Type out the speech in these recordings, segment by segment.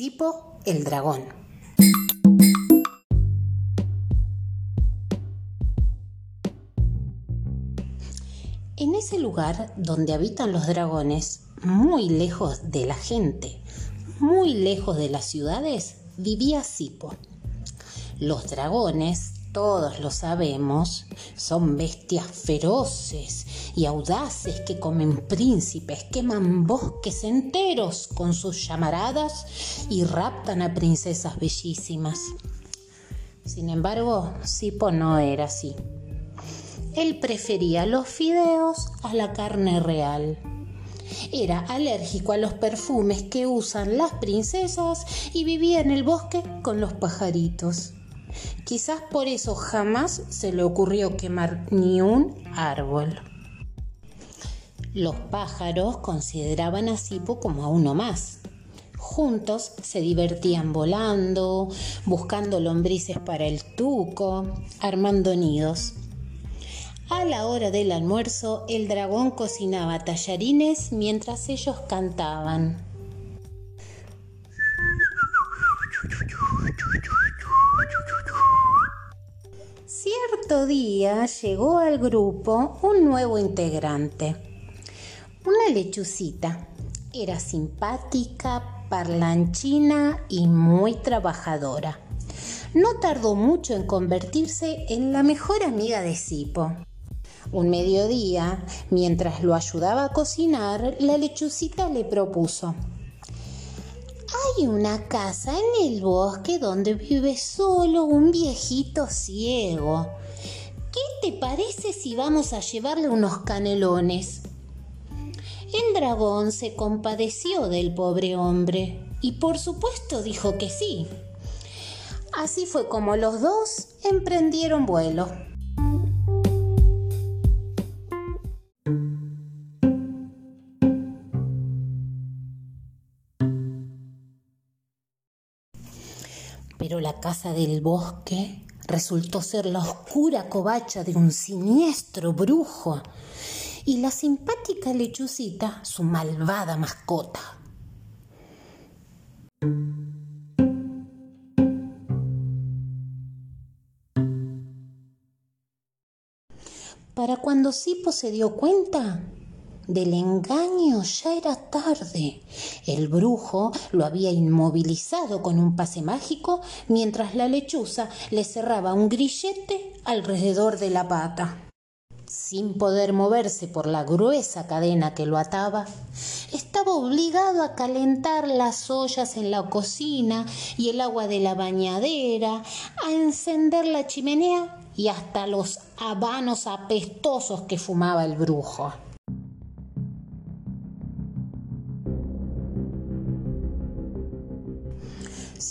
Sipo el dragón. En ese lugar donde habitan los dragones, muy lejos de la gente, muy lejos de las ciudades, vivía Sipo. Los dragones, todos lo sabemos, son bestias feroces y audaces que comen príncipes, queman bosques enteros con sus llamaradas y raptan a princesas bellísimas. Sin embargo, Sipo no era así. Él prefería los fideos a la carne real. Era alérgico a los perfumes que usan las princesas y vivía en el bosque con los pajaritos. Quizás por eso jamás se le ocurrió quemar ni un árbol. Los pájaros consideraban a Sipo como a uno más. Juntos se divertían volando, buscando lombrices para el tuco, armando nidos. A la hora del almuerzo, el dragón cocinaba tallarines mientras ellos cantaban. Día llegó al grupo un nuevo integrante, una lechucita. Era simpática, parlanchina y muy trabajadora. No tardó mucho en convertirse en la mejor amiga de Sipo. Un mediodía, mientras lo ayudaba a cocinar, la lechucita le propuso. Hay una casa en el bosque donde vive solo un viejito ciego. ¿Qué te parece si vamos a llevarle unos canelones? El dragón se compadeció del pobre hombre y por supuesto dijo que sí. Así fue como los dos emprendieron vuelo. Pero la casa del bosque resultó ser la oscura covacha de un siniestro brujo y la simpática lechucita su malvada mascota. Para cuando Sipo se dio cuenta del engaño ya era tarde. El brujo lo había inmovilizado con un pase mágico mientras la lechuza le cerraba un grillete alrededor de la pata. Sin poder moverse por la gruesa cadena que lo ataba, estaba obligado a calentar las ollas en la cocina y el agua de la bañadera, a encender la chimenea y hasta los habanos apestosos que fumaba el brujo.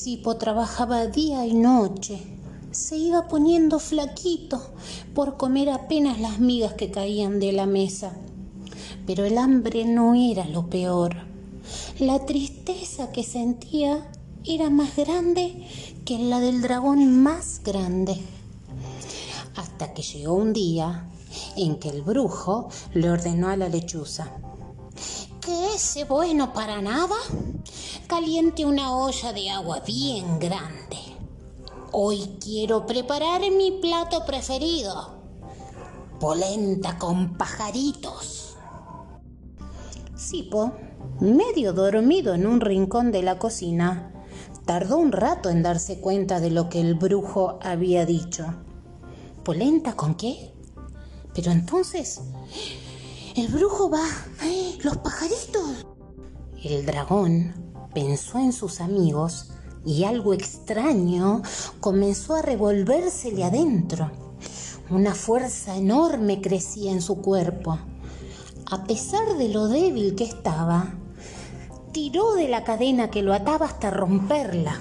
Sipo trabajaba día y noche. Se iba poniendo flaquito por comer apenas las migas que caían de la mesa. Pero el hambre no era lo peor. La tristeza que sentía era más grande que la del dragón más grande. Hasta que llegó un día en que el brujo le ordenó a la lechuza que ese bueno para nada caliente una olla de agua bien grande. Hoy quiero preparar mi plato preferido, polenta con pajaritos. Sipo, medio dormido en un rincón de la cocina, tardó un rato en darse cuenta de lo que el brujo había dicho. ¿Polenta con qué? Pero entonces, el brujo va. ¡Los pajaritos! El dragón pensó en sus amigos y algo extraño comenzó a revolvérsele adentro. Una fuerza enorme crecía en su cuerpo. A pesar de lo débil que estaba, tiró de la cadena que lo ataba hasta romperla.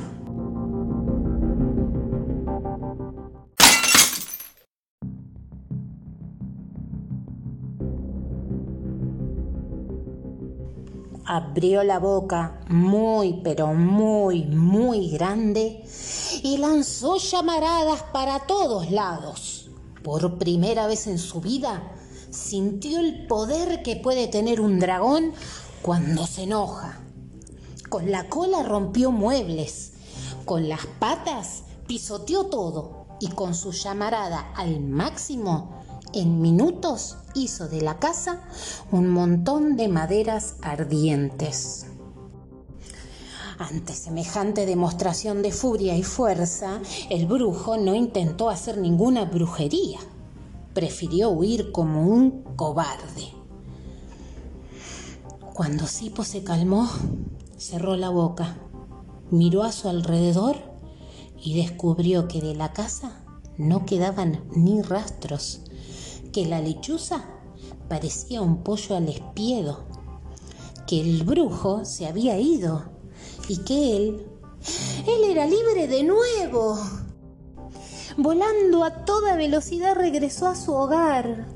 Abrió la boca muy, pero muy, muy grande y lanzó llamaradas para todos lados. Por primera vez en su vida sintió el poder que puede tener un dragón cuando se enoja. Con la cola rompió muebles, con las patas pisoteó todo y con su llamarada al máximo, en minutos hizo de la casa un montón de maderas ardientes. Ante semejante demostración de furia y fuerza, el brujo no intentó hacer ninguna brujería. Prefirió huir como un cobarde. Cuando Sipo se calmó, cerró la boca, miró a su alrededor y descubrió que de la casa no quedaban ni rastros, que la lechuza parecía un pollo al espiedo, que el brujo se había ido y que él, él era libre de nuevo. Volando a toda velocidad regresó a su hogar,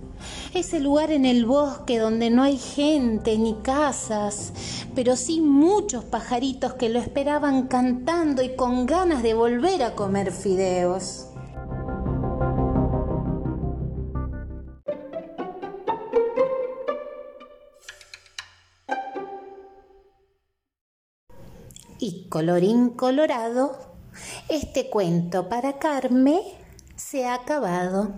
ese lugar en el bosque donde no hay gente ni casas, pero sí muchos pajaritos que lo esperaban cantando y con ganas de volver a comer fideos. Y colorín colorado, este cuento para Carme se ha acabado.